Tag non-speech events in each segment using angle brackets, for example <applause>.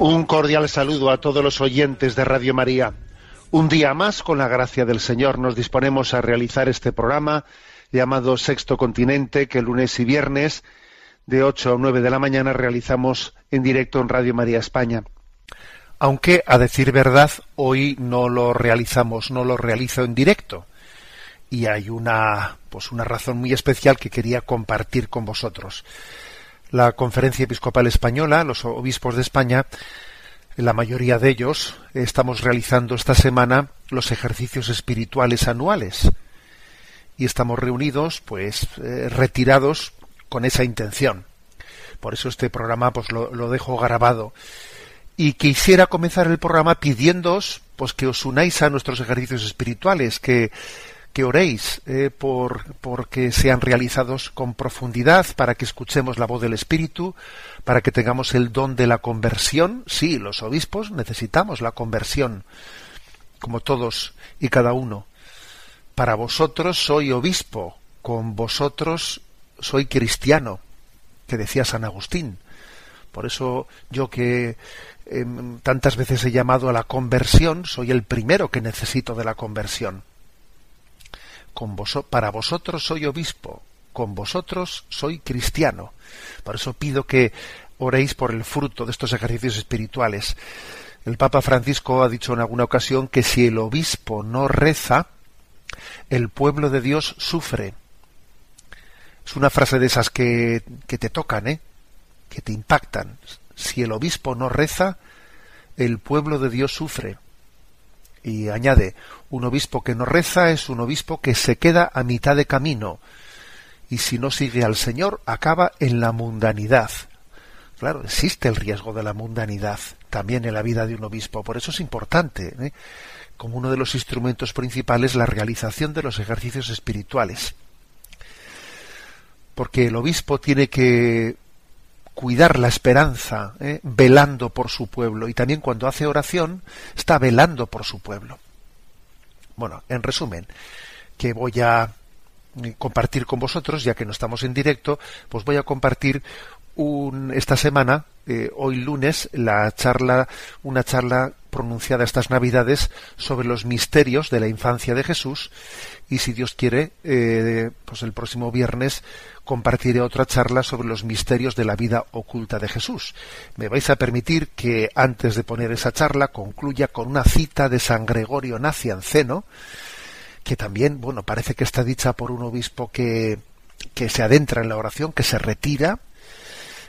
Un cordial saludo a todos los oyentes de Radio María. Un día más, con la gracia del Señor, nos disponemos a realizar este programa llamado Sexto Continente, que lunes y viernes de 8 a 9 de la mañana realizamos en directo en Radio María España. Aunque, a decir verdad, hoy no lo realizamos, no lo realizo en directo. Y hay una, pues una razón muy especial que quería compartir con vosotros la Conferencia Episcopal Española, los obispos de España, la mayoría de ellos, estamos realizando esta semana los ejercicios espirituales anuales y estamos reunidos, pues, eh, retirados con esa intención. Por eso este programa, pues, lo, dejo grabado. Y quisiera comenzar el programa pidiéndoos, pues, que os unáis a nuestros ejercicios espirituales, que que oréis eh, por, por que sean realizados con profundidad, para que escuchemos la voz del Espíritu, para que tengamos el don de la conversión. Sí, los obispos necesitamos la conversión, como todos y cada uno. Para vosotros soy obispo, con vosotros soy cristiano, que decía San Agustín. Por eso yo que eh, tantas veces he llamado a la conversión, soy el primero que necesito de la conversión con para vosotros soy obispo, con vosotros soy cristiano. Por eso pido que oréis por el fruto de estos ejercicios espirituales. El Papa Francisco ha dicho en alguna ocasión que si el obispo no reza, el pueblo de Dios sufre. Es una frase de esas que, que te tocan, ¿eh? que te impactan. Si el obispo no reza, el pueblo de Dios sufre. Y añade, un obispo que no reza es un obispo que se queda a mitad de camino y si no sigue al Señor acaba en la mundanidad. Claro, existe el riesgo de la mundanidad también en la vida de un obispo, por eso es importante, ¿eh? como uno de los instrumentos principales, la realización de los ejercicios espirituales. Porque el obispo tiene que cuidar la esperanza, ¿eh? velando por su pueblo, y también cuando hace oración está velando por su pueblo. Bueno, en resumen, que voy a compartir con vosotros, ya que no estamos en directo, pues voy a compartir un, esta semana, eh, hoy lunes, la charla, una charla pronunciada estas Navidades sobre los misterios de la infancia de Jesús y si Dios quiere, eh, pues el próximo viernes compartiré otra charla sobre los misterios de la vida oculta de Jesús. Me vais a permitir que antes de poner esa charla concluya con una cita de San Gregorio Nacianceno, que también, bueno, parece que está dicha por un obispo que, que se adentra en la oración, que se retira,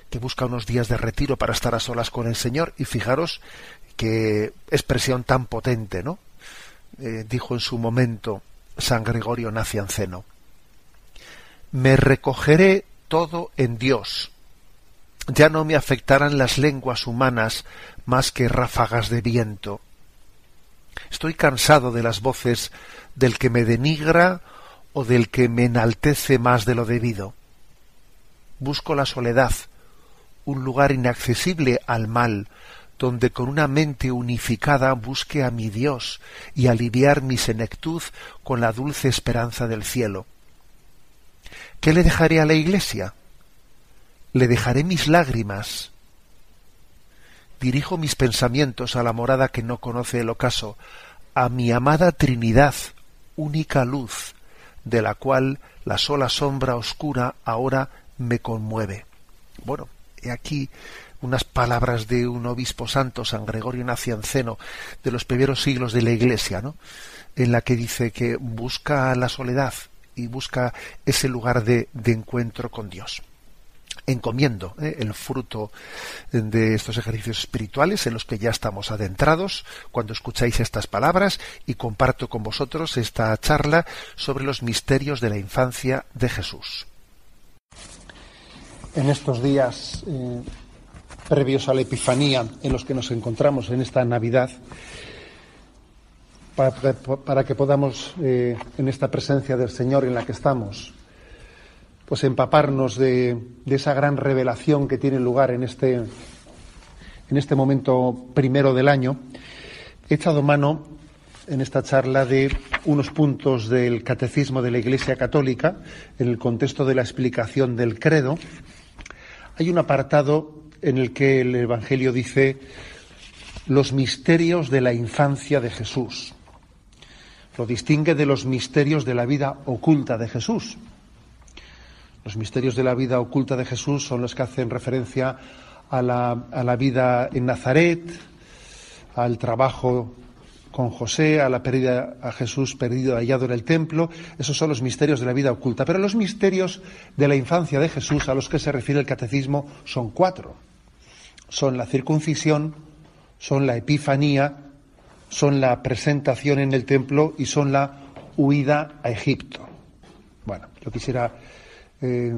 que busca unos días de retiro para estar a solas con el Señor, y fijaros qué expresión tan potente, ¿no? Eh, dijo en su momento San Gregorio Nacianceno. Me recogeré todo en Dios. Ya no me afectarán las lenguas humanas más que ráfagas de viento. Estoy cansado de las voces del que me denigra o del que me enaltece más de lo debido. Busco la soledad, un lugar inaccesible al mal, donde con una mente unificada busque a mi Dios y aliviar mi senectud con la dulce esperanza del cielo. ¿Qué le dejaré a la Iglesia? Le dejaré mis lágrimas. Dirijo mis pensamientos a la morada que no conoce el ocaso, a mi amada Trinidad, única luz, de la cual la sola sombra oscura ahora me conmueve. Bueno, he aquí unas palabras de un obispo santo, San Gregorio Nacianceno, de los primeros siglos de la Iglesia, ¿no? en la que dice que busca la soledad y busca ese lugar de, encuentro con Dios. Encomiendo ¿eh? el fruto de estos ejercicios espirituales en los que ya estamos adentrados cuando escucháis estas palabras y comparto con vosotros esta charla sobre los misterios de la infancia de Jesús. En estos días eh, previos a la Epifanía en los que nos encontramos en esta Navidad, para, que podamos, eh, en esta presencia del Señor en la que estamos, pues empaparnos de, esa gran revelación que tiene lugar en este, en este momento primero del año, he echado mano en esta charla de unos puntos del catecismo de la Iglesia Católica en el contexto de la explicación del credo. Hay un apartado en el que el Evangelio dice los misterios de la infancia de Jesús. Lo distingue de los misterios de la vida oculta de Jesús. Los misterios de la vida oculta de Jesús son los que hacen referencia a la, a la vida en Nazaret, al trabajo con José, a la pérdida a Jesús perdido hallado en el templo. Esos son los misterios de la vida oculta. Pero los misterios de la infancia de Jesús a los que se refiere el catecismo son cuatro son la circuncisión, son la epifanía, son la presentación en el templo y son la huida a Egipto. Bueno, yo quisiera eh,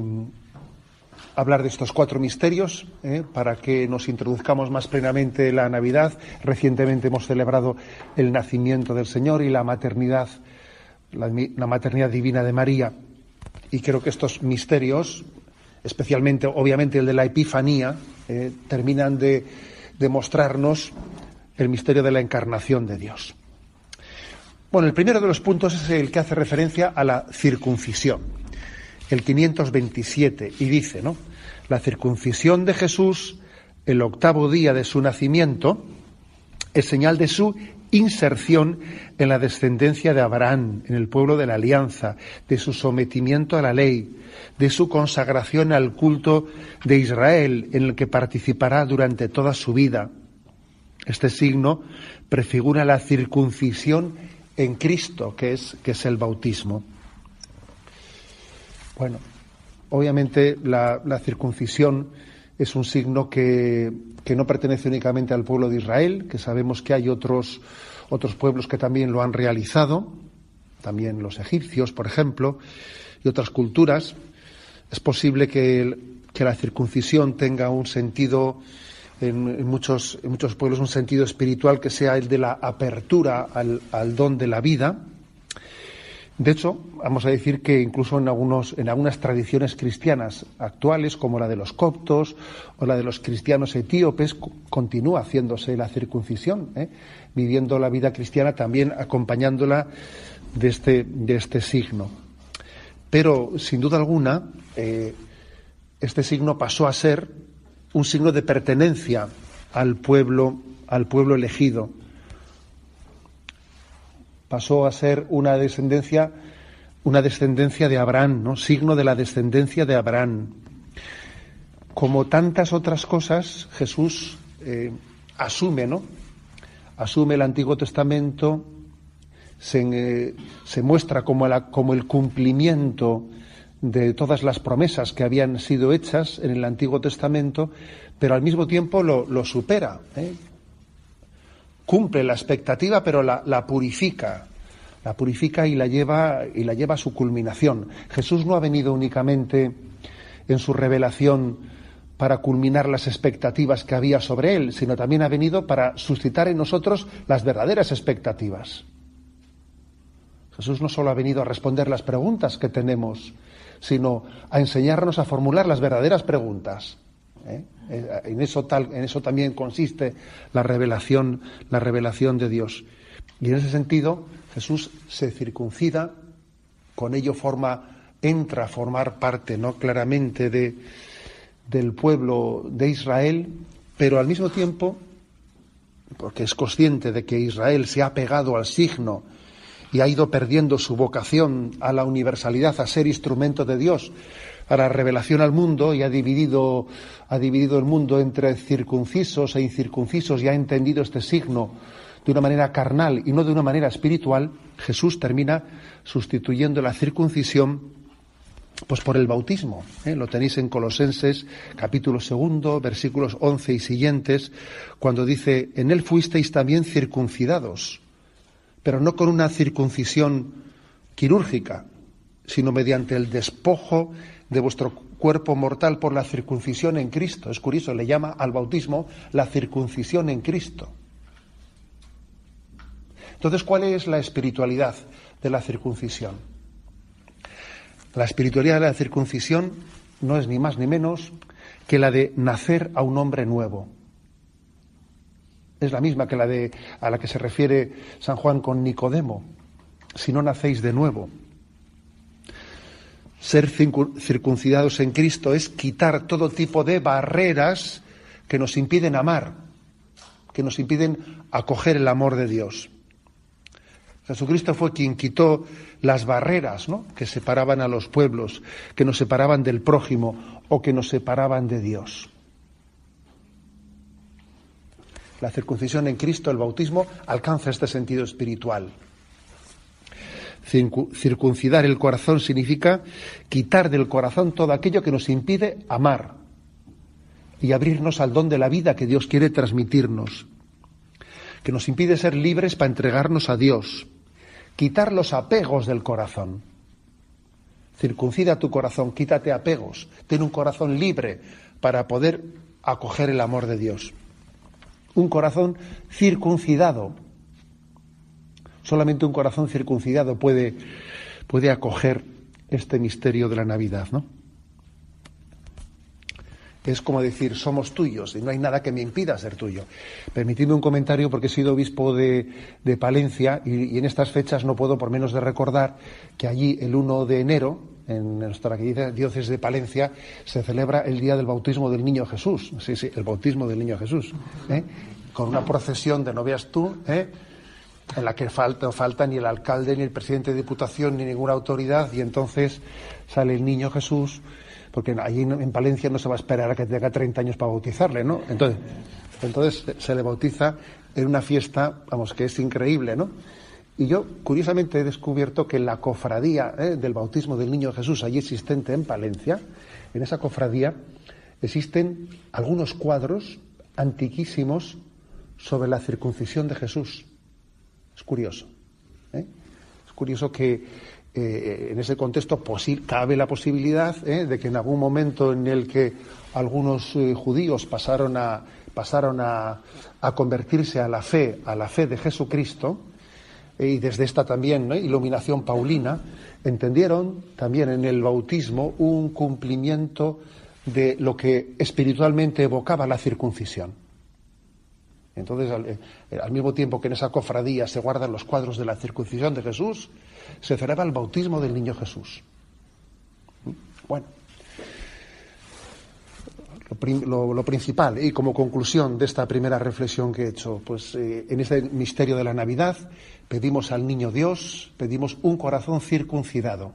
hablar de estos cuatro misterios eh, para que nos introduzcamos más plenamente la Navidad. Recientemente hemos celebrado el nacimiento del Señor y la maternidad, la, la maternidad divina de María. Y creo que estos misterios, especialmente, obviamente, el de la Epifanía, eh, terminan de demostrarnos el misterio de la encarnación de Dios. Bueno, el primero de los puntos es el que hace referencia a la circuncisión, el 527, y dice, ¿no? La circuncisión de Jesús, el octavo día de su nacimiento, es señal de su inserción en la descendencia de Abraham, en el pueblo de la alianza, de su sometimiento a la ley, de su consagración al culto de Israel, en el que participará durante toda su vida. Este signo prefigura la circuncisión en Cristo, que es, que es el bautismo. Bueno, obviamente la, la circuncisión es un signo que, que, no pertenece únicamente al pueblo de Israel, que sabemos que hay otros, otros pueblos que también lo han realizado, también los egipcios, por ejemplo, y otras culturas. Es posible que, la circuncisión tenga un sentido en, muchos, en muchos pueblos, un sentido espiritual que sea el de la apertura al, al don de la vida, de hecho, vamos a decir que incluso en, algunos, en algunas tradiciones cristianas actuales, como la de los coptos o la de los cristianos etíopes, continúa haciéndose la circuncisión, ¿eh? viviendo la vida cristiana también acompañándola de este, de este signo. Pero, sin duda alguna, eh, este signo pasó a ser un signo de pertenencia al pueblo, al pueblo elegido pasó a ser una descendencia, una descendencia de Abraham, ¿no? Signo de la descendencia de Abraham. Como tantas otras cosas, Jesús eh, asume, ¿no? Asume el Antiguo Testamento, se, eh, muestra como, el cumplimiento de todas las promesas que habían sido hechas en el Antiguo Testamento, pero al mismo tiempo lo, lo supera. ¿eh? Cumple la expectativa, pero la, purifica. La purifica y la lleva y la lleva a su culminación. Jesús no ha venido únicamente en su revelación para culminar las expectativas que había sobre él, sino también ha venido para suscitar en nosotros las verdaderas expectativas. Jesús no solo ha venido a responder las preguntas que tenemos, sino a enseñarnos a formular las verdaderas preguntas. ¿Eh? Eh, en eso, tal, en eso también consiste la revelación, la revelación de Dios. Y en ese sentido, Jesús se circuncida, con ello forma, entra a formar parte, ¿no? claramente de, del pueblo de Israel, pero al mismo tiempo, porque es consciente de que Israel se ha pegado al signo y ha ido perdiendo su vocación a la universalidad, a ser instrumento de Dios, a la revelación al mundo y ha dividido, ha dividido el mundo entre circuncisos e incircuncisos y ha entendido este signo de una manera carnal y no de una manera espiritual, Jesús termina sustituyendo la circuncisión pues por el bautismo. ¿eh? Lo tenéis en Colosenses capítulo segundo, versículos 11 y siguientes, cuando dice, en él fuisteis también circuncidados, pero no con una circuncisión quirúrgica, sino mediante el despojo de vuestro cuerpo mortal por la circuncisión en Cristo. Es curioso, le llama al bautismo la circuncisión en Cristo. Entonces, ¿cuál es la espiritualidad de la circuncisión? La espiritualidad de la circuncisión no es ni más ni menos que la de nacer a un hombre nuevo. Es la misma que la de a la que se refiere San Juan con Nicodemo. Si no nacéis de nuevo. Ser circuncidados en Cristo es quitar todo tipo de barreras que nos impiden amar, que nos impiden acoger el amor de Dios. Jesucristo fue quien quitó las barreras que separaban a los pueblos, que nos separaban del prójimo o que nos separaban de Dios. La circuncisión en Cristo, el bautismo, alcanza este sentido espiritual. Circuncidar el corazón significa quitar del corazón todo aquello que nos impide amar y abrirnos al don de la vida que Dios quiere transmitirnos, que nos impide ser libres para entregarnos a Dios, quitar los apegos del corazón. Circuncida tu corazón, quítate apegos, ten un corazón libre para poder acoger el amor de Dios. Un corazón circuncidado. Solamente un corazón circuncidado puede, puede acoger este misterio de la Navidad, ¿no? es como decir, somos tuyos y no hay nada que me impida ser tuyo. Permitidme un comentario porque he sido obispo de, Palencia y, en estas fechas no puedo por menos de recordar que allí el 1 de enero, en nuestra diócesis de Palencia, se celebra el día del bautismo del niño Jesús. Sí, sí, el bautismo del niño Jesús. ¿eh? Con una procesión de no veas tú, ¿eh? en la que falta, no falta ni el alcalde, ni el presidente de diputación, ni ninguna autoridad, y entonces sale el niño Jesús porque allí en Palencia no se va a esperar a que tenga 30 años para bautizarle, ¿no? Entonces, entonces se le bautiza en una fiesta, vamos, que es increíble, ¿no? Y yo, curiosamente, he descubierto que la cofradía ¿eh? del bautismo del Niño Jesús, allí existente en Palencia, en esa cofradía existen algunos cuadros antiquísimos sobre la circuncisión de Jesús. Es curioso. ¿eh? Es curioso que eh, en ese contexto cabe la posibilidad de que en algún momento en el que algunos judíos pasaron a pasaron a, convertirse a la fe a la fe de Jesucristo y desde esta también iluminación paulina entendieron también en el bautismo un cumplimiento de lo que espiritualmente evocaba la circuncisión. Entonces, al mismo tiempo que en esa cofradía se guardan los cuadros de la circuncisión de Jesús, se celebra el bautismo del niño Jesús. Bueno, lo, principal y como conclusión de esta primera reflexión que he hecho, pues eh, en este misterio de la Navidad pedimos al niño Dios, pedimos un corazón circuncidado,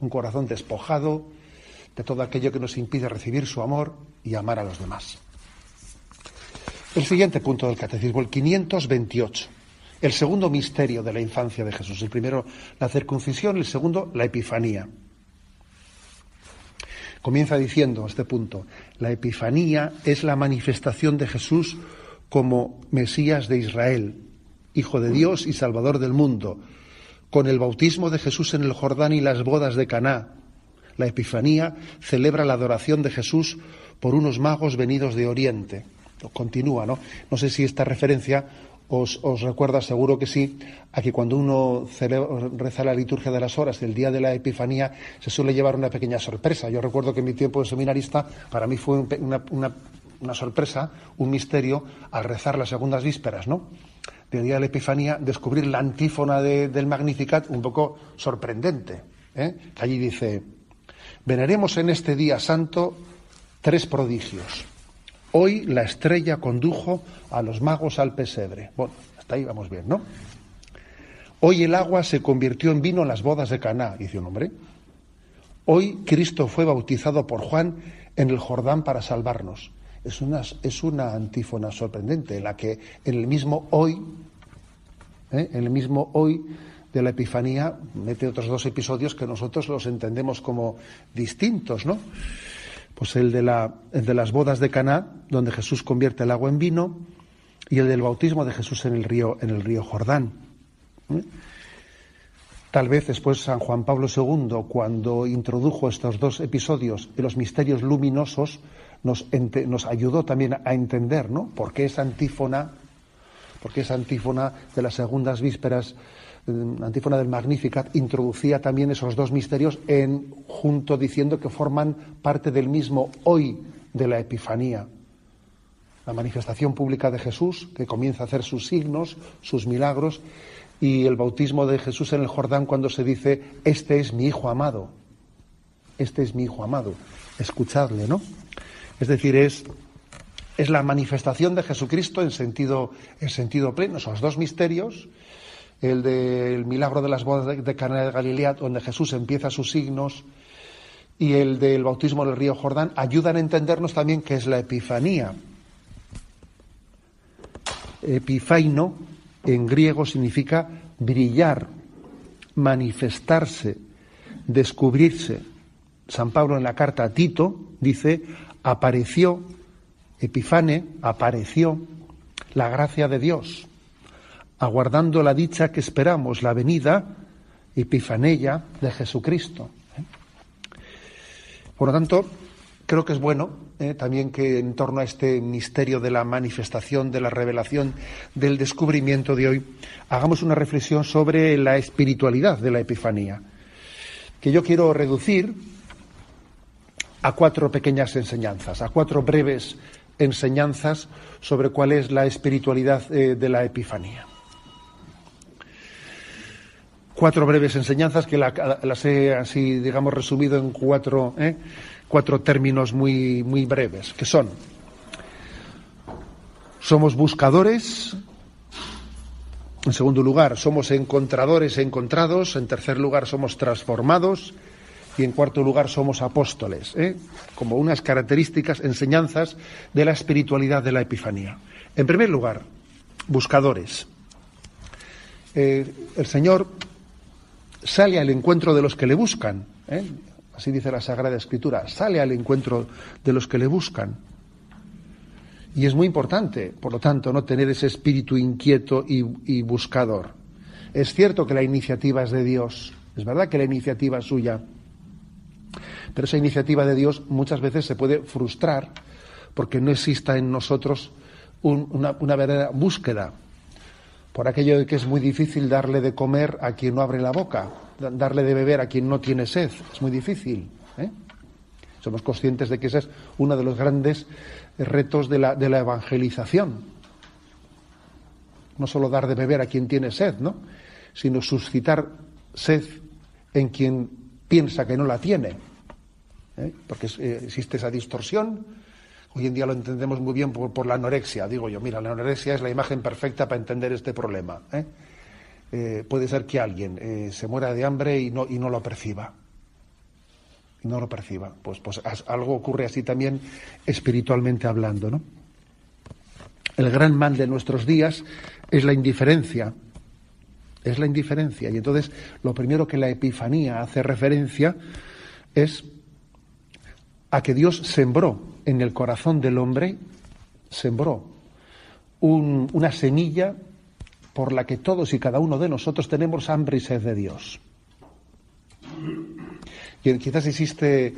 un corazón despojado de todo aquello que nos impide recibir su amor y amar a los demás. El siguiente punto del catecismo, el 528 el segundo misterio de la infancia de Jesús. El primero, la circuncisión, el segundo, la epifanía. Comienza diciendo este punto, la epifanía es la manifestación de Jesús como Mesías de Israel, Hijo de Dios y Salvador del mundo, con el bautismo de Jesús en el Jordán y las bodas de Caná. La epifanía celebra la adoración de Jesús por unos magos venidos de Oriente. Continúa, ¿no? No sé si esta referencia os, recuerda, seguro que sí, a que cuando uno reza la liturgia de las horas del día de la Epifanía se suele llevar una pequeña sorpresa. Yo recuerdo que en mi tiempo de seminarista para mí fue una, sorpresa, un misterio, al rezar las segundas vísperas, ¿no? Del día de la Epifanía, descubrir la antífona del Magnificat un poco sorprendente. ¿eh? allí dice, veneremos en este día santo tres prodigios. Hoy la estrella condujo a los magos al pesebre. Bueno, hasta ahí vamos bien, ¿no? Hoy el agua se convirtió en vino en las bodas de Caná, dice un hombre. Hoy Cristo fue bautizado por Juan en el Jordán para salvarnos. Es una, es una antífona sorprendente, en la que en el mismo hoy, ¿eh? en el mismo hoy de la Epifanía, mete otros dos episodios que nosotros los entendemos como distintos, ¿no? Pues el de, la, el de las bodas de Caná, donde Jesús convierte el agua en vino, y el del bautismo de Jesús en el río, en el río Jordán. ¿eh? Tal vez después San Juan Pablo II, cuando introdujo estos dos episodios de los misterios luminosos, nos, ayudó también a entender, ¿no? Por qué esa antífona, por esa antífona de las segundas vísperas, eh, antífona del Magnificat, introducía también esos dos misterios en junto diciendo que forman parte del mismo hoy de la Epifanía. La manifestación pública de Jesús, que comienza a hacer sus signos, sus milagros, y el bautismo de Jesús en el Jordán cuando se dice, este es mi Hijo amado, este es mi Hijo amado, escuchadle, ¿no? Es decir, es, es la manifestación de Jesucristo en sentido, en sentido pleno, esos dos misterios, el del milagro de las bodas de, de de Galilea, donde Jesús empieza sus signos, y el del bautismo en el río Jordán, ayudan a entendernos también qué es la epifanía. Epifaino en griego significa brillar, manifestarse, descubrirse. San Pablo en la carta a Tito dice, apareció, Epifane, apareció la gracia de Dios, aguardando la dicha que esperamos, la venida, Epifanella, de Jesucristo. ¿eh? Por lo tanto, creo que es bueno eh, también que en torno a este misterio de la manifestación, de la revelación, del descubrimiento de hoy, hagamos una reflexión sobre la espiritualidad de la Epifanía, que yo quiero reducir a cuatro pequeñas enseñanzas, a cuatro breves enseñanzas sobre cuál es la espiritualidad eh, de la Epifanía. Cuatro breves enseñanzas que las he así, digamos, resumido en cuatro. ¿eh? cuatro términos muy, muy breves, que son, somos buscadores, en segundo lugar, somos encontradores encontrados, en tercer lugar, somos transformados, y en cuarto lugar somos apóstoles, ¿eh? como unas características, enseñanzas de la espiritualidad de la Epifanía. En primer lugar, buscadores. Eh, el Señor sale al encuentro de los que le buscan. ¿eh? así dice la Sagrada Escritura, sale al encuentro de los que le buscan. Y es muy importante, por lo tanto, no tener ese espíritu inquieto y, buscador. Es cierto que la iniciativa es de Dios, es verdad que la iniciativa es suya, pero esa iniciativa de Dios muchas veces se puede frustrar porque no exista en nosotros una, verdadera búsqueda, por aquello de que es muy difícil darle de comer a quien no abre la boca darle de beber a quien no tiene sed. Es muy difícil. ¿eh? Somos conscientes de que ese es uno de los grandes retos de la, de la evangelización. No solo dar de beber a quien tiene sed, ¿no? sino suscitar sed en quien piensa que no la tiene. ¿Eh? Porque eh, existe esa distorsión. Hoy en día lo entendemos muy bien por, por, la anorexia. Digo yo, mira, la anorexia es la imagen perfecta para entender este problema. ¿eh? Puede ser que alguien se muera de hambre y no, y no lo perciba. Y no lo perciba. Pues, pues algo ocurre así también espiritualmente hablando, ¿no? El gran mal de nuestros días es la indiferencia. Es la indiferencia. Y entonces lo primero que la Epifanía hace referencia es a que Dios sembró en el corazón del hombre, sembró una semilla por la que todos y cada uno de nosotros tenemos hambre y sed de Dios. Y quizás existe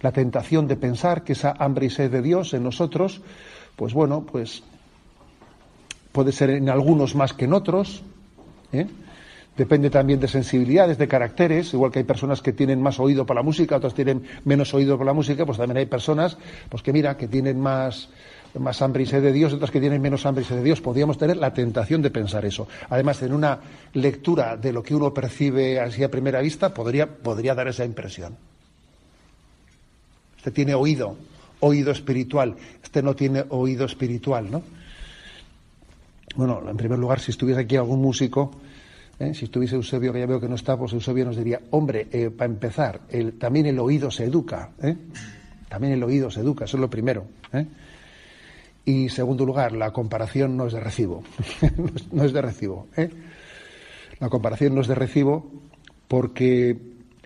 la tentación de pensar que esa hambre y sed de Dios en nosotros, pues bueno, pues puede ser en algunos más que en otros. ¿eh? Depende también de sensibilidades, de caracteres, igual que hay personas que tienen más oído para la música, otras tienen menos oído para la música, pues también hay personas, pues que mira, que tienen más, más hambre y sed de Dios, otras que tienen menos hambre y sed de Dios. Podríamos tener la tentación de pensar eso. Además, en una lectura de lo que uno percibe así a primera vista, podría, podría dar esa impresión. Este tiene oído, oído espiritual. Este no tiene oído espiritual, ¿no? Bueno, en primer lugar, si estuviese aquí algún músico, ¿eh? Si estuviese Eusebio, que ya veo que no está, pues Eusebio nos diría, hombre, eh, para empezar, también el oído se educa. ¿eh? También el oído se educa, eso es lo primero. Y segundo lugar, la comparación no es de recibo. <laughs> no es de recibo. La comparación no es de recibo porque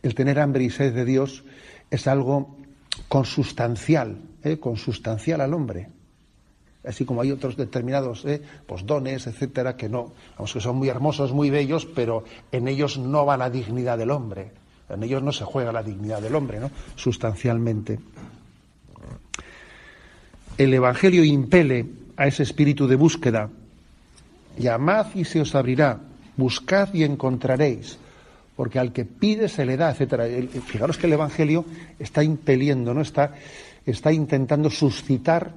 el tener hambre y sed de Dios es algo consustancial, consustancial al hombre así como hay otros determinados eh, dones, etcétera, que no, vamos, que son muy hermosos, muy bellos, pero en ellos no va la dignidad del hombre. En ellos no se juega la dignidad del hombre, ¿no? Sustancialmente. El Evangelio impele a ese espíritu de búsqueda. Llamad y se os abrirá, buscad y encontraréis, porque al que pide se le da, etcétera. Fijaros que el Evangelio está impeliendo, ¿no? Está, está intentando suscitar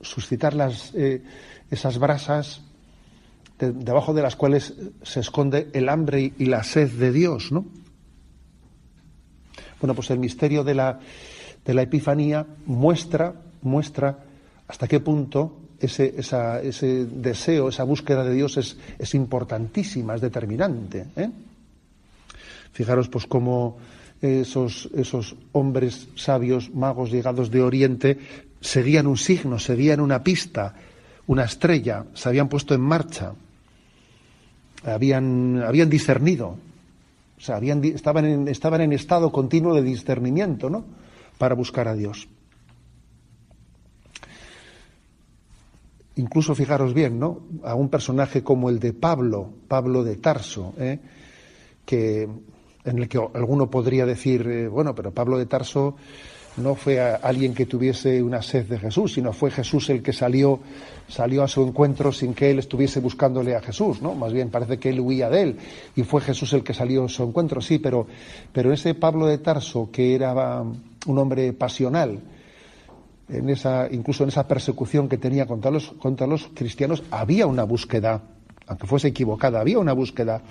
suscitar las, eh, esas brasas debajo de las cuales se esconde el hambre y la sed de Dios, ¿no? Bueno, pues el misterio de la, de la Epifanía muestra, muestra hasta qué punto ese, ese deseo, esa búsqueda de Dios es, es importantísima, es determinante. ¿eh? Fijaros, pues, cómo esos, esos hombres sabios, magos llegados de Oriente, seguían un signo, seguían una pista, una estrella, se habían puesto en marcha, habían, habían discernido, o sea, habían, estaban, en, estaban en estado continuo de discernimiento, ¿no? Para buscar a Dios. Incluso fijaros bien, ¿no? A un personaje como el de Pablo, Pablo de Tarso, ¿eh? que en el que alguno podría decir, eh, bueno, pero Pablo de Tarso no fue alguien que tuviese una sed de Jesús, sino fue Jesús el que salió, salió a su encuentro sin que él estuviese buscándole a Jesús, ¿no? Más bien parece que él huía de él y fue Jesús el que salió a su encuentro, sí, pero, pero ese Pablo de Tarso, que era un hombre pasional, en esa, incluso en esa persecución que tenía contra los, contra los cristianos, había una búsqueda, aunque fuese equivocada, había una búsqueda,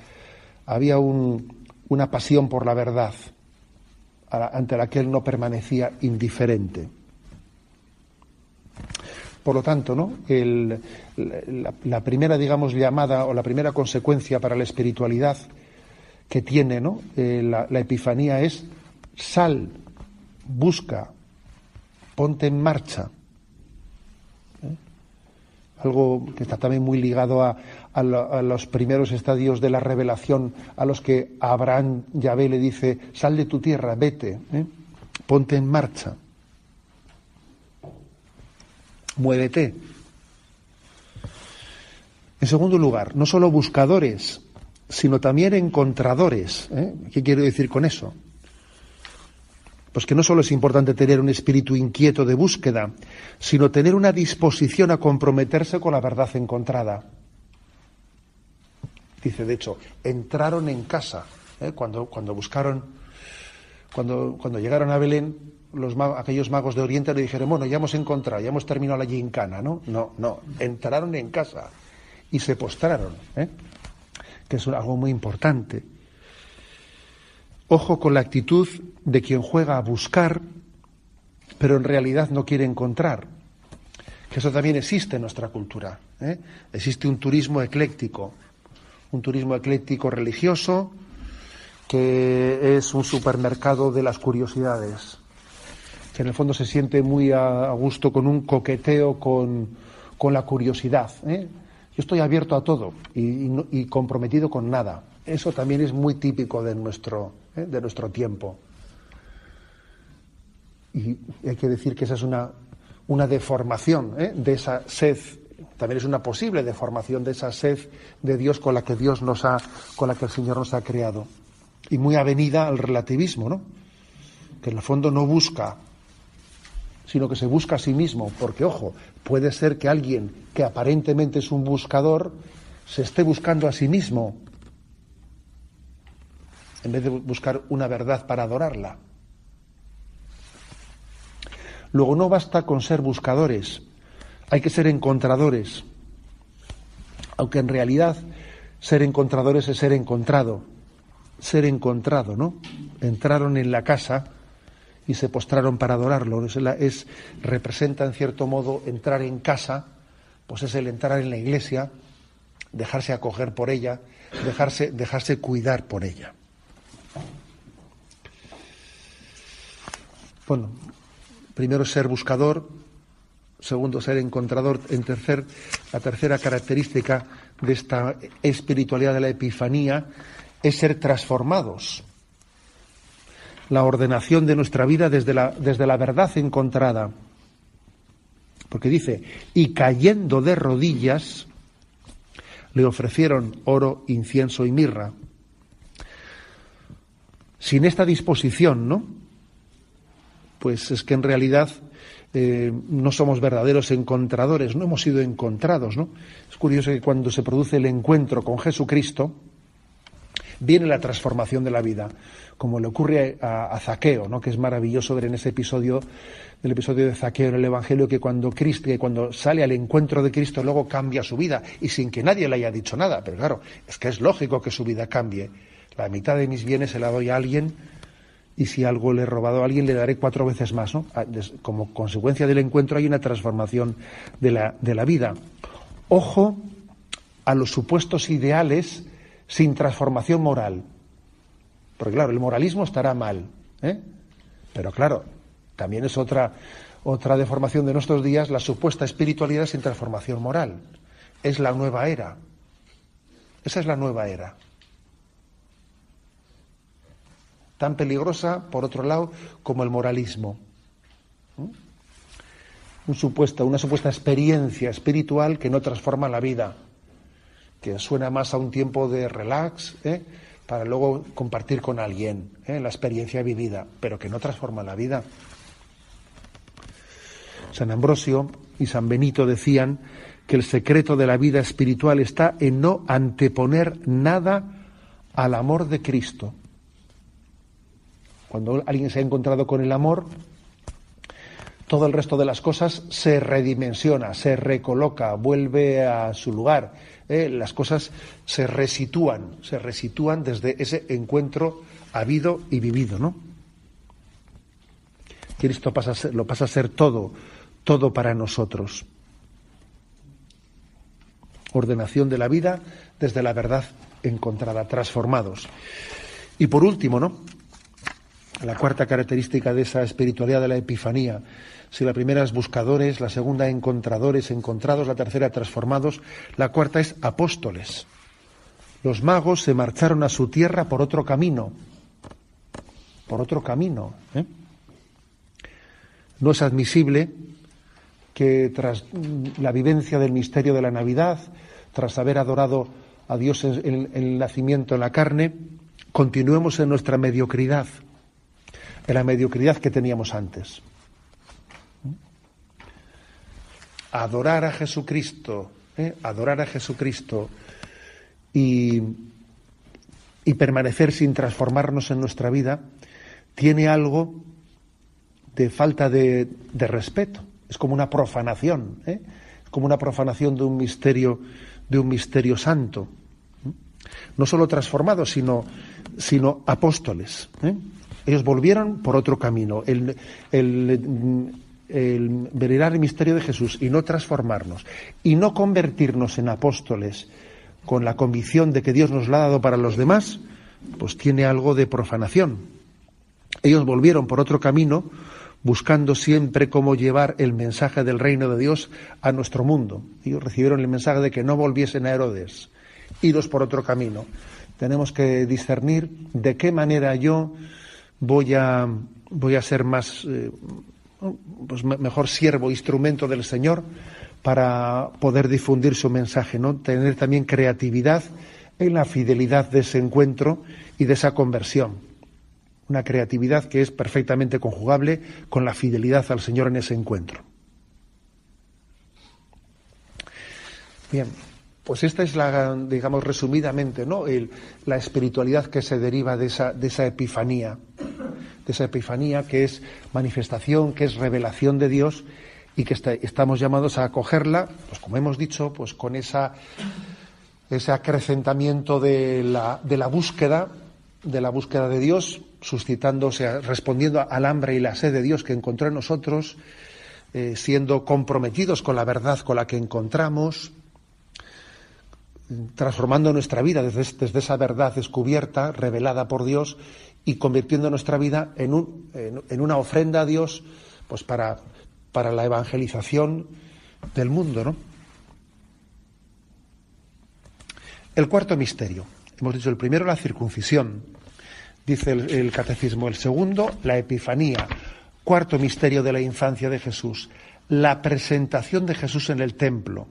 había una pasión por la verdad ante la que él no permanecía indiferente. Por lo tanto, ¿no? la, primera, digamos, llamada o la primera consecuencia para la espiritualidad que tiene ¿no? Eh, la, epifanía es sal, busca, ponte en marcha. Algo que está también muy ligado a, a, los primeros estadios de la revelación, a los que Abraham Yahvé le dice, sal de tu tierra, vete, ¿eh? ponte en marcha, muévete. En segundo lugar, no solo buscadores, sino también encontradores. ¿eh? ¿Qué quiero decir con eso? Pues que no solo es importante tener un espíritu inquieto de búsqueda, sino tener una disposición a comprometerse con la verdad encontrada. Dice, de hecho, entraron en casa. ¿eh? Cuando, cuando buscaron, cuando, cuando llegaron a Belén, los aquellos magos de Oriente le dijeron, bueno, ya hemos encontrado, ya hemos terminado la gincana, ¿no? No, no, entraron en casa y se postraron, ¿eh? que es algo muy importante. Ojo con la actitud de quien juega a buscar, pero en realidad no quiere encontrar. Que eso también existe en nuestra cultura. ¿eh? Existe un turismo ecléctico, un turismo ecléctico religioso, que es un supermercado de las curiosidades, que en el fondo se siente muy a, gusto con un coqueteo con, la curiosidad. ¿eh? Yo estoy abierto a todo y, comprometido con nada. Eso también es muy típico de nuestro, ¿eh? de nuestro tiempo. Y hay que decir que esa es una, una deformación ¿eh? de esa sed también es una posible deformación de esa sed de Dios con la que Dios nos ha, con la que el Señor nos ha creado. Y muy avenida al relativismo, ¿no? Que en el fondo no busca, sino que se busca a sí mismo. Porque, ojo, puede ser que alguien que aparentemente es un buscador se esté buscando a sí mismo en vez de buscar una verdad para adorarla. Luego no basta con ser buscadores, hay que ser encontradores, aunque en realidad ser encontradores es ser encontrado, ser encontrado, ¿no? Entraron en la casa y se postraron para adorarlo. Es, representa en cierto modo entrar en casa, pues es el entrar en la iglesia, dejarse acoger por ella, dejarse, dejarse cuidar por ella. Bueno, primero ser buscador, segundo ser encontrador, en tercer, la tercera característica de esta espiritualidad de la epifanía es ser transformados. La ordenación de nuestra vida desde la, desde la verdad encontrada. Porque dice, y cayendo de rodillas, le ofrecieron oro, incienso y mirra. Sin esta disposición, ¿no? Pues es que en realidad eh, no somos verdaderos encontradores, no hemos sido encontrados, ¿no? Es curioso que cuando se produce el encuentro con Jesucristo, viene la transformación de la vida, como le ocurre a, Zaqueo, ¿no? que es maravilloso ver en ese episodio, del episodio de Zaqueo en el Evangelio, que cuando Cristo, que cuando sale al encuentro de Cristo, luego cambia su vida, y sin que nadie le haya dicho nada. Pero claro, es que es lógico que su vida cambie. La mitad de mis bienes se la doy a alguien, y si algo le he robado a alguien, le daré cuatro veces más. ¿no? Ah, como consecuencia del encuentro hay una transformación de la, de la vida. Ojo a los supuestos ideales sin transformación moral. Porque claro, el moralismo estará mal, ¿eh? pero claro, también es otra, otra deformación de nuestros días la supuesta espiritualidad sin transformación moral. Es la nueva era. Esa es la nueva era. Tan peligrosa, por otro lado, como el moralismo. Supuesto, una supuesta experiencia espiritual que no transforma la vida que suena más a un tiempo de relax, ¿eh? para luego compartir con alguien ¿eh? la experiencia vivida, pero que no transforma la vida. San Ambrosio y San Benito decían que el secreto de la vida espiritual está en no anteponer nada al amor de Cristo. Cuando alguien se ha encontrado con el amor, todo el resto de las cosas se redimensiona, se recoloca, vuelve a su lugar. ¿eh? Las cosas se resitúan, se resitúan desde ese encuentro habido y vivido, ¿no? Cristo pasa lo pasa a ser todo, todo para nosotros. Ordenación de la vida desde la verdad encontrada, transformados. Y por último, ¿no? La cuarta característica de esa espiritualidad de la Epifanía si la primera es buscadores, la segunda encontradores, encontrados, la tercera transformados, la cuarta es apóstoles. Los magos se marcharon a su tierra por otro camino, por otro camino. ¿eh? No es admisible que tras la vivencia del misterio de la Navidad, tras haber adorado a Dios en el nacimiento en la carne, continuemos en nuestra mediocridad, en la mediocridad que teníamos antes. adorar a Jesucristo, ¿eh? adorar a Jesucristo y, y, permanecer sin transformarnos en nuestra vida, tiene algo de falta de, de respeto. Es como una profanación, ¿eh? como una profanación de un misterio, de un misterio santo. No solo transformados, sino, sino apóstoles. ¿eh? Ellos volvieron por otro camino. El, el, venerar el misterio de Jesús y no transformarnos y no convertirnos en apóstoles con la convicción de que Dios nos lo ha dado para los demás, pues tiene algo de profanación. Ellos volvieron por otro camino buscando siempre cómo llevar el mensaje del reino de Dios a nuestro mundo. Ellos recibieron el mensaje de que no volviesen a Herodes, iros por otro camino. Tenemos que discernir de qué manera yo voy a, voy a ser más, eh, pues mejor siervo, instrumento del Señor para poder difundir su mensaje, ¿no? Tener también creatividad en la fidelidad de ese encuentro y de esa conversión. Una creatividad que es perfectamente conjugable con la fidelidad al Señor en ese encuentro. Bien, pues esta es la, digamos resumidamente, ¿no? la espiritualidad que se deriva de esa, de esa epifanía esa epifanía que es manifestación, que es revelación de Dios y que estamos llamados a acogerla, pues como hemos dicho, pues con esa, ese acrecentamiento de la, de la búsqueda, de la búsqueda de Dios, suscitándose, respondiendo al hambre y la sed de Dios que encontró en nosotros, eh, siendo comprometidos con la verdad con la que encontramos, transformando nuestra vida desde, desde, esa verdad descubierta, revelada por Dios, y convirtiendo nuestra vida en, un, en, una ofrenda a Dios pues para, para la evangelización del mundo. ¿no? El cuarto misterio. Hemos dicho el primero, la circuncisión, dice el catecismo. El segundo, la epifanía. Cuarto misterio de la infancia de Jesús, la presentación de Jesús en el templo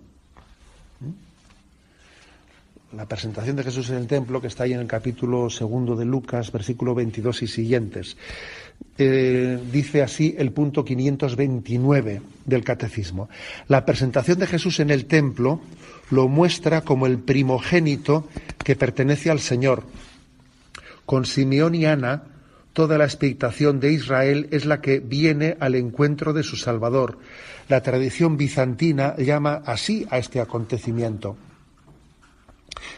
la presentación de Jesús en el templo, que está ahí en el capítulo segundo de Lucas, versículo 22 y siguientes. Eh, dice así el punto 529 del catecismo. La presentación de Jesús en el templo lo muestra como el primogénito que pertenece al Señor. Con Simeón y Ana, toda la expectación de Israel es la que viene al encuentro de su Salvador. La tradición bizantina llama así a este acontecimiento.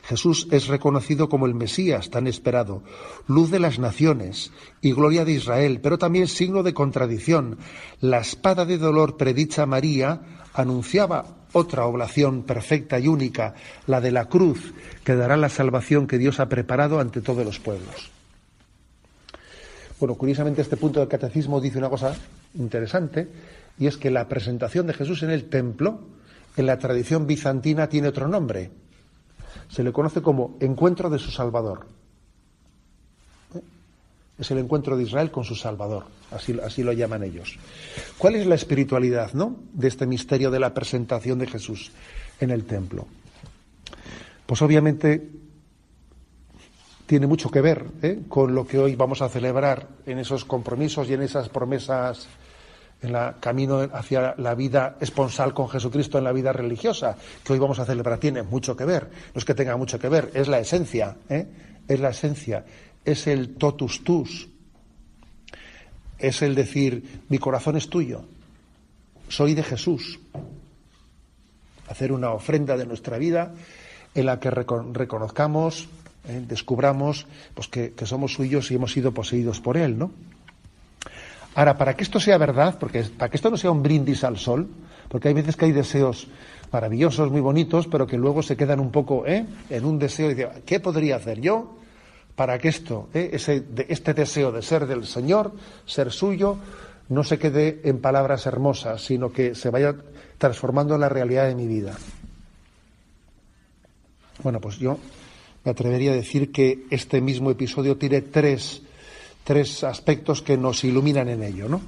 Jesús es reconocido como el Mesías tan esperado, luz de las naciones y gloria de Israel, pero también signo de contradicción. La espada de dolor predicha María anunciaba otra oblación perfecta y única, la de la cruz, que dará la salvación que Dios ha preparado ante todos los pueblos. Bueno, curiosamente este punto del catecismo dice una cosa interesante, y es que la presentación de Jesús en el templo, en la tradición bizantina, tiene otro nombre se le conoce como encuentro de su Salvador. ¿Eh? Es el encuentro de Israel con su Salvador, así, así lo llaman ellos. ¿Cuál es la espiritualidad ¿no? de este misterio de la presentación de Jesús en el templo? Pues obviamente tiene mucho que ver ¿eh? con lo que hoy vamos a celebrar en esos compromisos y en esas promesas en el camino hacia la vida esponsal con Jesucristo en la vida religiosa, que hoy vamos a celebrar, tiene mucho que ver. No es que tenga mucho que ver, es la esencia, ¿eh? es la esencia, es el totus tus, es el decir, mi corazón es tuyo, soy de Jesús. Hacer una ofrenda de nuestra vida en la que reconozcamos, ¿eh? descubramos pues que, que somos suyos y hemos sido poseídos por Él, ¿no? Ahora, para que esto sea verdad, porque para que esto no sea un brindis al sol, porque hay veces que hay deseos maravillosos, muy bonitos, pero que luego se quedan un poco ¿eh? en un deseo y dicen, ¿qué podría hacer yo para que esto, ¿eh? Ese, este deseo de ser del Señor, ser suyo, no se quede en palabras hermosas, sino que se vaya transformando en la realidad de mi vida? Bueno, pues yo me atrevería a decir que este mismo episodio tiene tres tres aspectos que nos iluminan en ello, ¿no?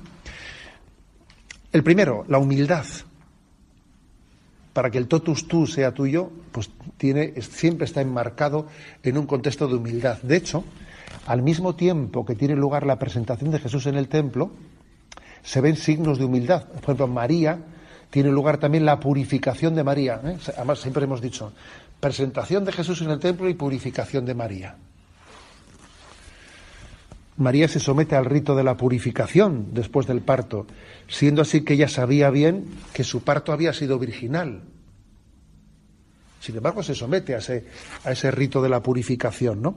El primero, la humildad. Para que el totus tú sea tuyo, pues tiene, siempre está enmarcado en un contexto de humildad. De hecho, al mismo tiempo que tiene lugar la presentación de Jesús en el templo, se ven signos de humildad. Por ejemplo, María tiene lugar también la purificación de María. ¿eh? Además, siempre hemos dicho, presentación de Jesús en el templo y purificación de María. María se somete al rito de la purificación después del parto, siendo así que ella sabía bien que su parto había sido virginal. Sin embargo, se somete a ese, a ese rito de la purificación, ¿no?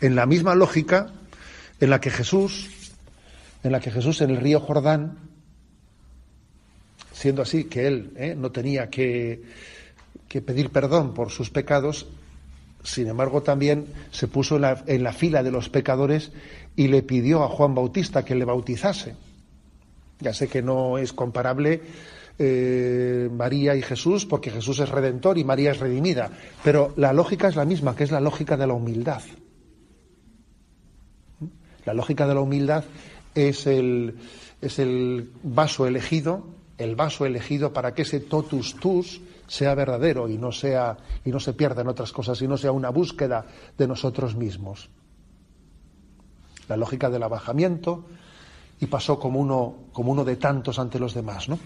En la misma lógica en la que Jesús, en la que Jesús en el río Jordán, siendo así que él ¿eh? no tenía que, que pedir perdón por sus pecados, sin embargo, también se puso en la, fila de los pecadores y le pidió a Juan Bautista que le bautizase. Ya sé que no es comparable eh, María y Jesús, porque Jesús es redentor y María es redimida, pero la lógica es la misma, que es la lógica de la humildad. La lógica de la humildad es el, es el vaso elegido, el vaso elegido para que ese totus tus sea verdadero y no sea y no se pierda en otras cosas y no sea una búsqueda de nosotros mismos. La lógica del abajamiento y pasó como uno como uno de tantos ante los demás, ¿no?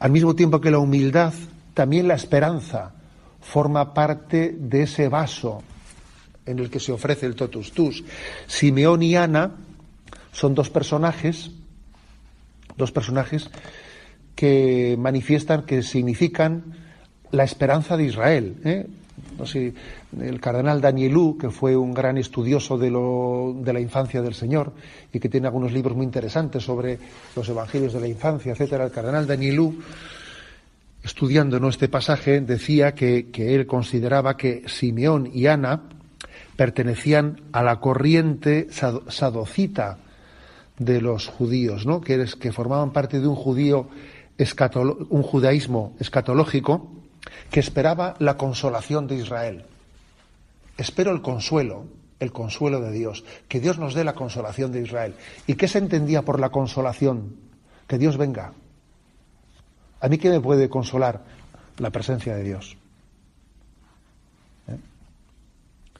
Al mismo tiempo que la humildad, también la esperanza forma parte de ese vaso en el que se ofrece el totus tus. Simeón y Ana son dos personajes, dos personajes que manifiestan, que significan la esperanza de Israel. ¿eh? El cardenal Danielú, que fue un gran estudioso de, lo, de la infancia del Señor y que tiene algunos libros muy interesantes sobre los evangelios de la infancia, etcétera, el cardenal Danielú estudiando ¿no? este pasaje, decía que, él consideraba que Simeón y Ana pertenecían a la corriente sadocita de los judíos, ¿no? que formaban parte de un judío un judaísmo escatológico que esperaba la consolación de Israel. Espero el consuelo, el consuelo de Dios, que Dios nos dé la consolación de Israel. ¿Y qué se entendía por la consolación? Que Dios venga. ¿A mí qué me puede consolar? La presencia de Dios. ¿Eh?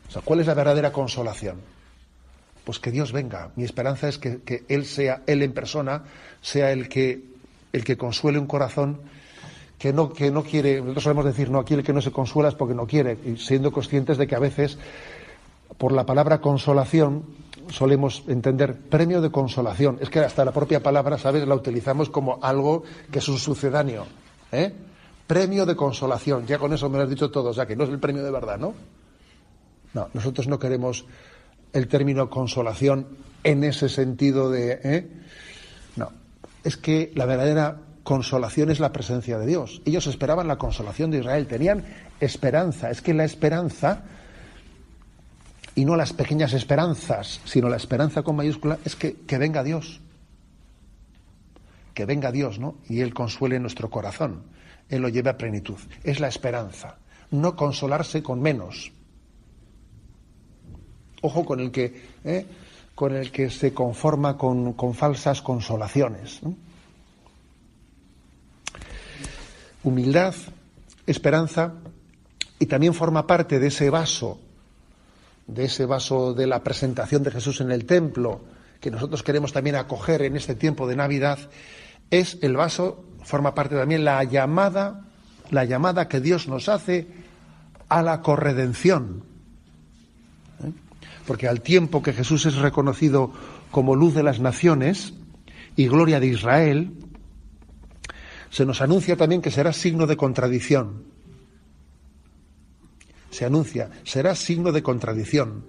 O sea, ¿cuál es la verdadera consolación? Pues que Dios venga. Mi esperanza es que, que Él sea, Él en persona, sea el que, el que consuele un corazón que no, que no quiere, nosotros solemos decir, no, aquí el que no se consuela es porque no quiere, y siendo conscientes de que a veces, por la palabra consolación, solemos entender premio de consolación. Es que hasta la propia palabra, ¿sabes?, la utilizamos como algo que es un sucedáneo. ¿eh? Premio de consolación. Ya con eso me lo has dicho todo, o sea, que no es el premio de verdad, ¿no? No, nosotros no queremos el término consolación en ese sentido de... ¿eh? No, es que la verdadera consolación es la presencia de Dios. Ellos esperaban la consolación de Israel, tenían esperanza. Es que la esperanza, y no las pequeñas esperanzas, sino la esperanza con mayúscula, es que, que venga Dios. Que venga Dios, ¿no? Y Él consuele nuestro corazón. Él lo lleve a plenitud. Es la esperanza. No consolarse con menos. Ojo con el que, ¿eh? Con el que se conforma con, con falsas consolaciones. humildad, esperanza, y también forma parte de ese vaso, de ese vaso de la presentación de Jesús en el templo, que nosotros queremos también acoger en este tiempo de Navidad, es el vaso, forma parte también la llamada, la llamada que Dios nos hace a la corredención. Porque al tiempo que Jesús es reconocido como luz de las naciones y gloria de Israel, se nos anuncia también que será signo de contradicción. Se anuncia, será signo de contradicción.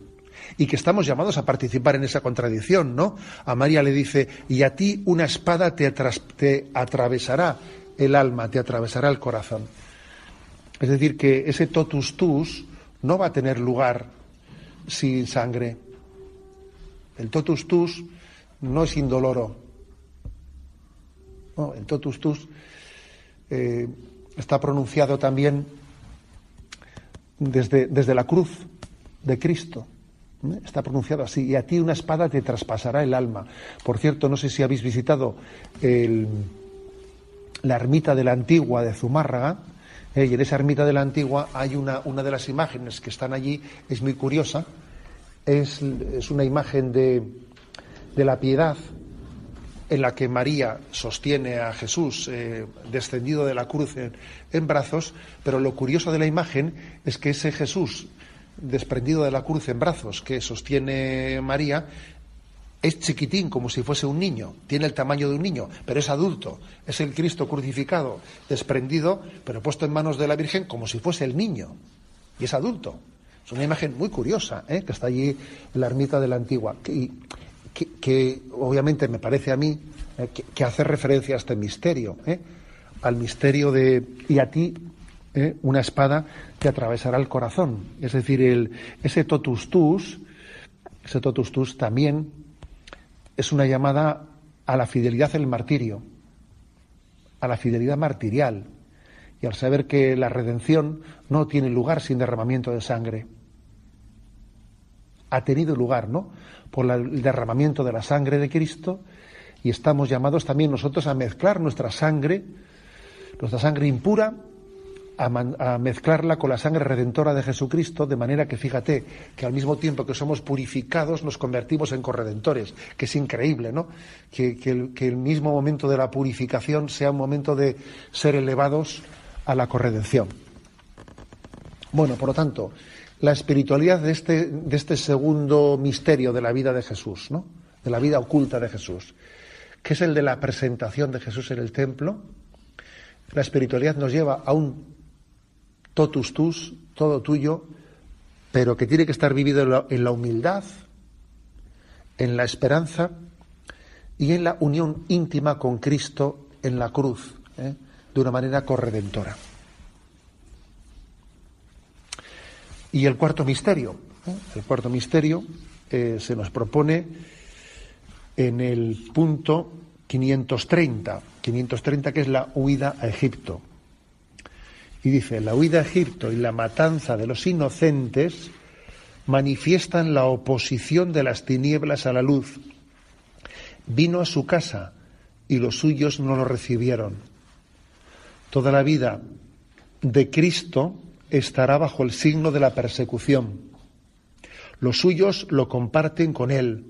Y que estamos llamados a participar en esa contradicción, ¿no? A María le dice, y a ti una espada te, te atravesará el alma, te atravesará el corazón. Es decir, que ese totus tus no va a tener lugar sin sangre. El totus tus no es indoloro. No, el totus tus eh, está pronunciado también desde, desde, la cruz de Cristo. ¿eh? Está pronunciado así. Y a ti una espada te traspasará el alma. Por cierto, no sé si habéis visitado la ermita de la Antigua de Zumárraga. ¿Eh? en esa ermita de la Antigua hay una, una de las imágenes que están allí, es muy curiosa. Es, es una imagen de, de la piedad en la que María sostiene a Jesús eh, descendido de la cruz en, brazos, pero lo curioso de la imagen es que ese Jesús desprendido de la cruz en brazos que sostiene María es chiquitín, como si fuese un niño, tiene el tamaño de un niño, pero es adulto, es el Cristo crucificado, desprendido, pero puesto en manos de la Virgen como si fuese el niño, y es adulto. Es una imagen muy curiosa, ¿eh? que está allí en la ermita de la antigua. Y que, obviamente me parece a mí eh, que, hace referencia a este misterio, eh, al misterio de y a ti una espada te atravesará el corazón. Es decir, el, ese totus tus, ese totus tus también es una llamada a la fidelidad en el martirio, a la fidelidad martirial, y al saber que la redención no tiene lugar sin derramamiento de sangre. Ha tenido lugar, ¿no? por el derramamiento de la sangre de Cristo y estamos llamados también nosotros a mezclar nuestra sangre, nuestra sangre impura, a, mezclarla con la sangre redentora de Jesucristo, de manera que fíjate que al mismo tiempo que somos purificados nos convertimos en corredentores, que es increíble, ¿no? Que, el, que el mismo momento de la purificación sea un momento de ser elevados a la corredención. Bueno, por lo tanto, la espiritualidad de este, de este segundo misterio de la vida de Jesús, ¿no? de la vida oculta de Jesús, que es el de la presentación de Jesús en el templo. La espiritualidad nos lleva a un totus tus, todo tuyo, pero que tiene que estar vivido en la, humildad, en la esperanza y en la unión íntima con Cristo en la cruz. ¿eh? de una manera corredentora. Y el cuarto misterio, ¿eh? el cuarto misterio eh, se nos propone en el punto 530, 530 que es la huida a Egipto. Y dice, la huida a Egipto y la matanza de los inocentes manifiestan la oposición de las tinieblas a la luz. Vino a su casa y los suyos no lo recibieron. Toda la vida de Cristo estará bajo el signo de la persecución. Los suyos lo comparten con él.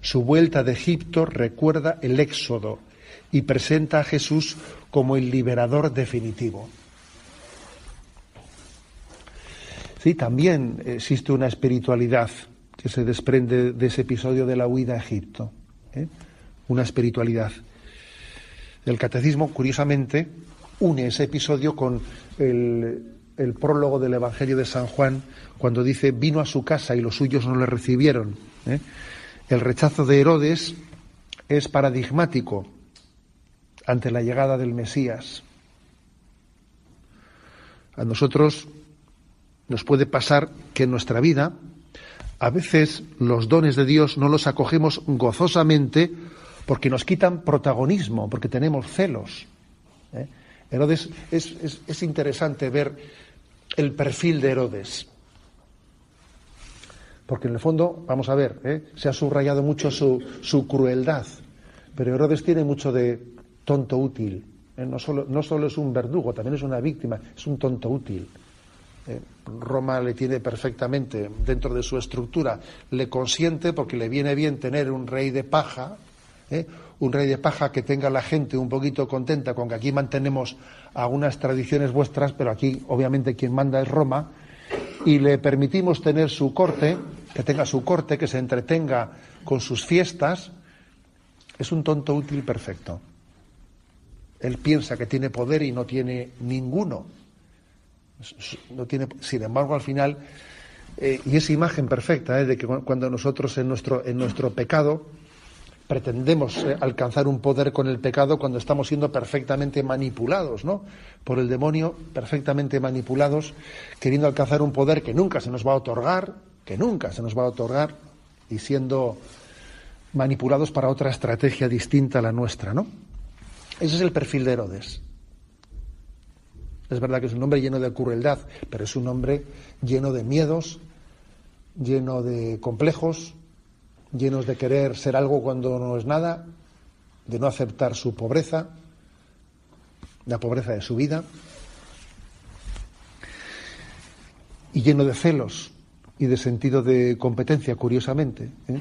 Su vuelta de Egipto recuerda el éxodo y presenta a Jesús como el liberador definitivo. Sí, también existe una espiritualidad que se desprende de ese episodio de la huida a Egipto. ¿eh? Una espiritualidad. El catecismo, curiosamente, une ese episodio con el, prólogo del Evangelio de San Juan, cuando dice, vino a su casa y los suyos no le recibieron. ¿eh? El rechazo de Herodes es paradigmático ante la llegada del Mesías. A nosotros nos puede pasar que en nuestra vida a veces los dones de Dios no los acogemos gozosamente porque nos quitan protagonismo, porque tenemos celos. ¿eh? Herodes, es, es, interesante ver el perfil de Herodes. Porque en el fondo, vamos a ver, ¿eh? se ha subrayado mucho su, su, crueldad, pero Herodes tiene mucho de tonto útil. ¿eh? No, solo, no solo es un verdugo, también es una víctima, es un tonto útil. Eh, Roma le tiene perfectamente dentro de su estructura, le consiente porque le viene bien tener un rey de paja, ¿eh? un rey de paja que tenga la gente un poquito contenta con que aquí mantenemos algunas tradiciones vuestras, pero aquí obviamente quien manda es Roma, y le permitimos tener su corte, que tenga su corte, que se entretenga con sus fiestas, es un tonto útil perfecto. Él piensa que tiene poder y no tiene ninguno no tiene, sin embargo, al final, eh, y esa imagen perfecta eh, de que cuando nosotros en nuestro, en nuestro pecado pretendemos eh, alcanzar un poder con el pecado cuando estamos siendo perfectamente manipulados, ¿no? Por el demonio, perfectamente manipulados, queriendo alcanzar un poder que nunca se nos va a otorgar, que nunca se nos va a otorgar, y siendo manipulados para otra estrategia distinta a la nuestra, ¿no? Ese es el perfil de Herodes. Es verdad que es un hombre lleno de crueldad, pero es un hombre lleno de miedos, lleno de complejos, llenos de querer ser algo cuando no es nada, de no aceptar su pobreza, la pobreza de su vida, y lleno de celos y de sentido de competencia, curiosamente, ¿eh?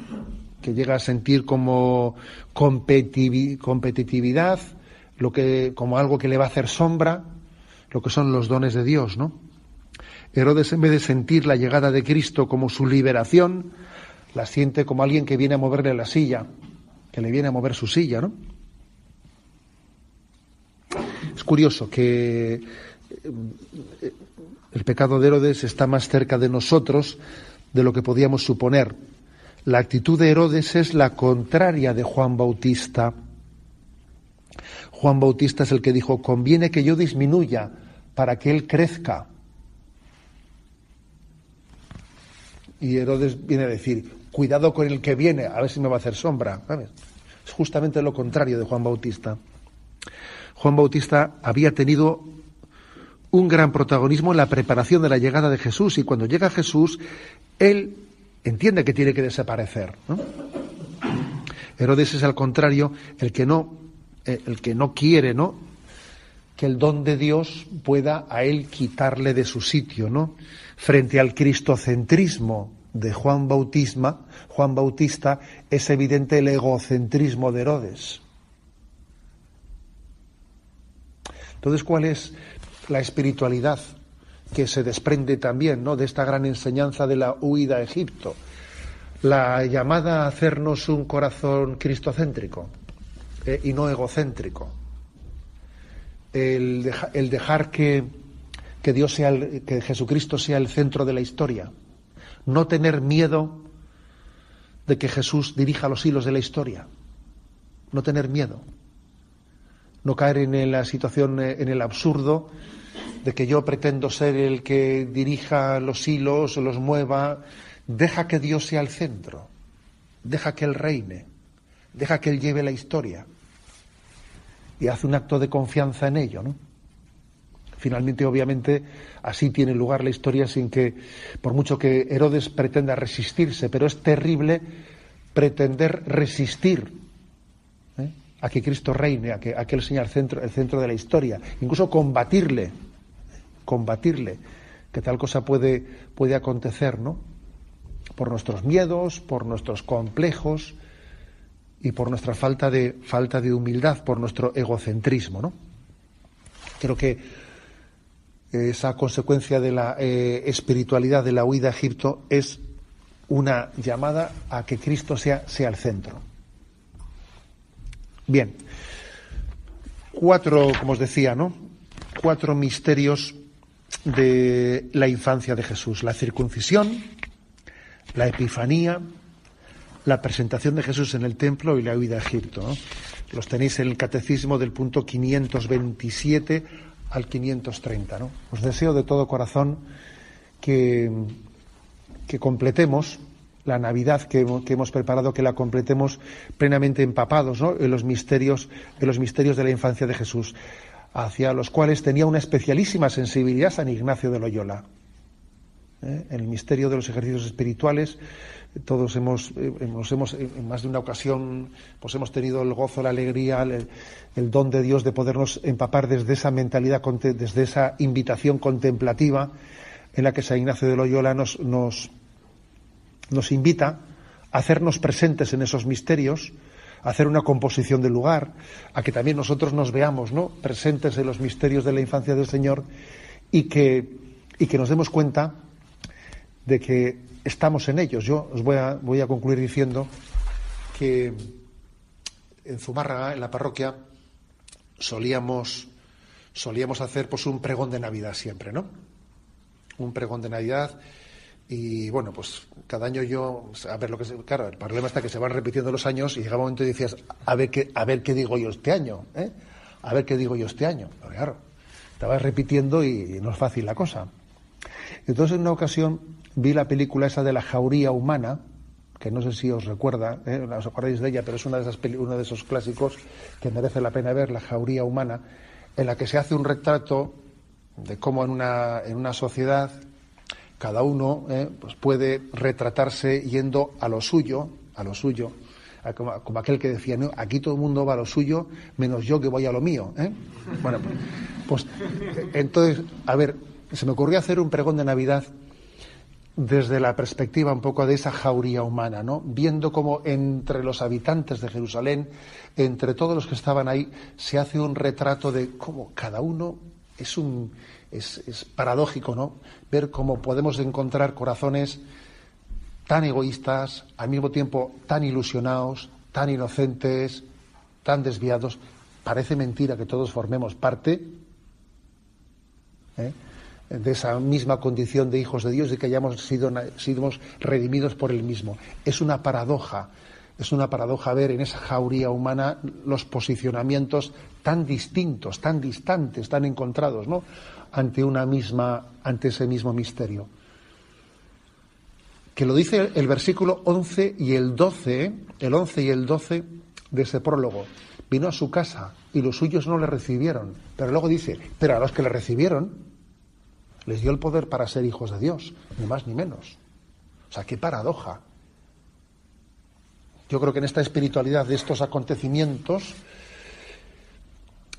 que llega a sentir como competitividad, lo que, como algo que le va a hacer sombra, lo que son los dones de Dios, ¿no? Herodes, en vez de sentir la llegada de Cristo como su liberación, la siente como alguien que viene a moverle la silla, que le viene a mover su silla, ¿no? Es curioso que eh, el pecado de Herodes está más cerca de nosotros de lo que podíamos suponer. La actitud de Herodes es la contraria de Juan Bautista. Juan Bautista es el que dijo, conviene que yo disminuya para que él crezca. Y Herodes viene a decir, cuidado con el que viene, a ver si me va a hacer sombra. Es justamente lo contrario de Juan Bautista. Juan Bautista había tenido un gran protagonismo en la preparación de la llegada de Jesús y cuando llega Jesús, él entiende que tiene que desaparecer. Herodes es al contrario el que no el que no quiere, ¿no? Que el don de Dios pueda a él quitarle de su sitio, ¿no? Frente al cristocentrismo de Juan Juan Bautista, es evidente el egocentrismo de Herodes. Entonces, ¿cuál es la espiritualidad que se desprende también ¿no? de esta gran enseñanza de la huida a Egipto? La llamada a hacernos un corazón cristocéntrico. Eh, y no egocéntrico. El, dejar que, que Dios sea, que Jesucristo sea el centro de la historia. No tener miedo de que Jesús dirija los hilos de la historia. No tener miedo. no caer en la situación, eh, en el absurdo de que yo pretendo ser el que dirija los hilos, los mueva. Deja que Dios sea el centro, deja que Él reine, deja que Él lleve la historia y hace un acto de confianza en ello, ¿no? Finalmente, obviamente, así tiene lugar la historia sin que, por mucho que Herodes pretenda resistirse, pero es terrible pretender resistir ¿eh? a que Cristo reine, a que, a que Él sea el centro, el centro de la historia, incluso combatirle, combatirle, que tal cosa puede, puede acontecer, ¿no? Por nuestros miedos, por nuestros complejos y por nuestra falta de, falta de humildad, por nuestro egocentrismo, ¿no? Creo que esa consecuencia de la eh, espiritualidad de la huida a Egipto es una llamada a que Cristo sea, sea el centro. Bien, cuatro, como os decía, ¿no? Cuatro misterios de la infancia de Jesús. La circuncisión, la epifanía, la presentación de Jesús en el templo y la huida a Egipto. Los tenéis en el catecismo del punto 527 al 530. ¿no? Os deseo de todo corazón que, que completemos la Navidad que, hemos preparado, que la completemos plenamente empapados en, los misterios, en los misterios de la infancia de Jesús, hacia los cuales tenía una especialísima sensibilidad San Ignacio de Loyola. ¿eh? El misterio de los ejercicios espirituales, todos hemos, eh, hemos, en más de una ocasión, pues hemos tenido el gozo, la alegría, el, don de Dios de podernos empapar desde esa mentalidad, desde esa invitación contemplativa en la que San Ignacio de Loyola nos, nos, nos invita a hacernos presentes en esos misterios, a hacer una composición del lugar, a que también nosotros nos veamos ¿no? presentes en los misterios de la infancia del Señor y que, y que nos demos cuenta de que estamos en ellos. Yo os voy a, voy a concluir diciendo que en Zumárraga, en la parroquia, solíamos, solíamos hacer pues un pregón de Navidad siempre, ¿no? Un pregón de Navidad y bueno, pues cada año yo, a ver lo que claro, el problema está que se van repitiendo los años y llega un momento y decías, a ver qué, a ver qué digo yo este año, ¿eh? A ver qué digo yo este año. Claro, estabas repitiendo y no es fácil la cosa. Entonces, en una ocasión vi la película esa de la jauría humana, que no sé si os recuerda, ¿eh? os acordáis de ella, pero es una de esas uno de esos clásicos que merece la pena ver, la jauría humana, en la que se hace un retrato de cómo en una, en una sociedad cada uno ¿eh? pues puede retratarse yendo a lo suyo, a lo suyo, como, aquel que decía, no, aquí todo el mundo va a lo suyo, menos yo que voy a lo mío. ¿eh? Bueno, pues, pues entonces, a ver, se me ocurrió hacer un pregón de Navidad desde la perspectiva un poco de esa jauría humana, ¿no? Viendo cómo entre los habitantes de Jerusalén, entre todos los que estaban ahí, se hace un retrato de cómo cada uno es un es, es paradójico, ¿no? Ver cómo podemos encontrar corazones tan egoístas, al mismo tiempo tan ilusionados, tan inocentes, tan desviados. Parece mentira que todos formemos parte. ¿eh? De esa misma condición de hijos de Dios y que hayamos sido, sido redimidos por Él mismo. Es una paradoja, es una paradoja ver en esa jauría humana los posicionamientos tan distintos, tan distantes, tan encontrados, ¿no? ante una misma, ante ese mismo misterio. Que lo dice el versículo 11 y el 12, el 11 y el 12 de ese prólogo. Vino a su casa y los suyos no le recibieron. Pero luego dice, pero a los que le recibieron, les dio el poder para ser hijos de Dios, ni más ni menos. O sea, qué paradoja. Yo creo que en esta espiritualidad de estos acontecimientos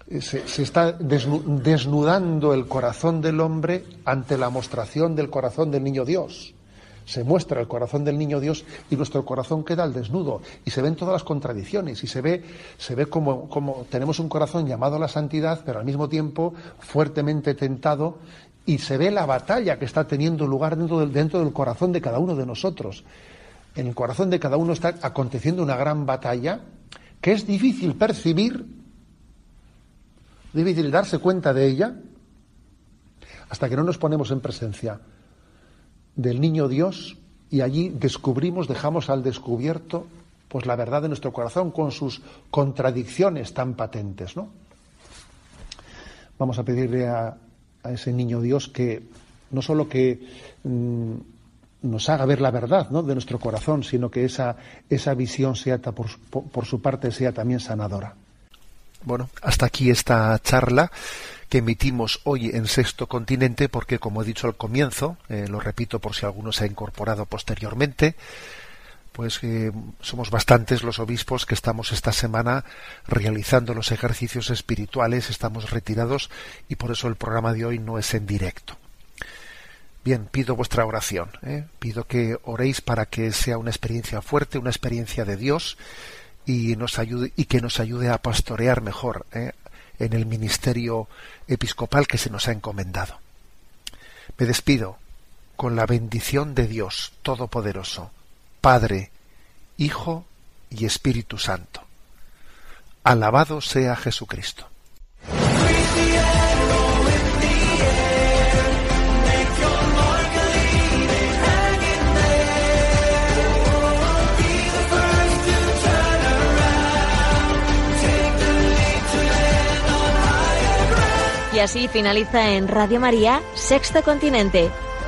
eh, se, está desnudando el corazón del hombre ante la mostración del corazón del niño Dios. Se muestra el corazón del niño Dios y nuestro corazón queda al desnudo y se ven todas las contradicciones y se ve, se ve como, como tenemos un corazón llamado a la santidad, pero al mismo tiempo fuertemente tentado y se ve la batalla que está teniendo lugar dentro del, dentro del corazón de cada uno de nosotros. En el corazón de cada uno está aconteciendo una gran batalla que es difícil percibir, difícil darse cuenta de ella, hasta que no nos ponemos en presencia del niño Dios y allí descubrimos, dejamos al descubierto pues la verdad de nuestro corazón con sus contradicciones tan patentes, ¿no? Vamos a pedirle a, ese niño Dios que no solo que mm, nos haga ver la verdad ¿no? de nuestro corazón, sino que esa, esa visión sea por, por su parte sea también sanadora. Bueno, hasta aquí esta charla que emitimos hoy en Sexto Continente, porque como he dicho al comienzo, eh, lo repito por si alguno se ha incorporado posteriormente, pues eh, somos bastantes los obispos que estamos esta semana realizando los ejercicios espirituales, estamos retirados y por eso el programa de hoy no es en directo. Bien, pido vuestra oración, ¿eh? pido que oréis para que sea una experiencia fuerte, una experiencia de Dios y que nos ayude a pastorear mejor ¿eh? en el ministerio episcopal que se nos ha encomendado. Me despido con la bendición de Dios Todopoderoso, Padre, Hijo y Espíritu Santo. Alabado sea Jesucristo. Y así finaliza en Radio María, Sexto Continente,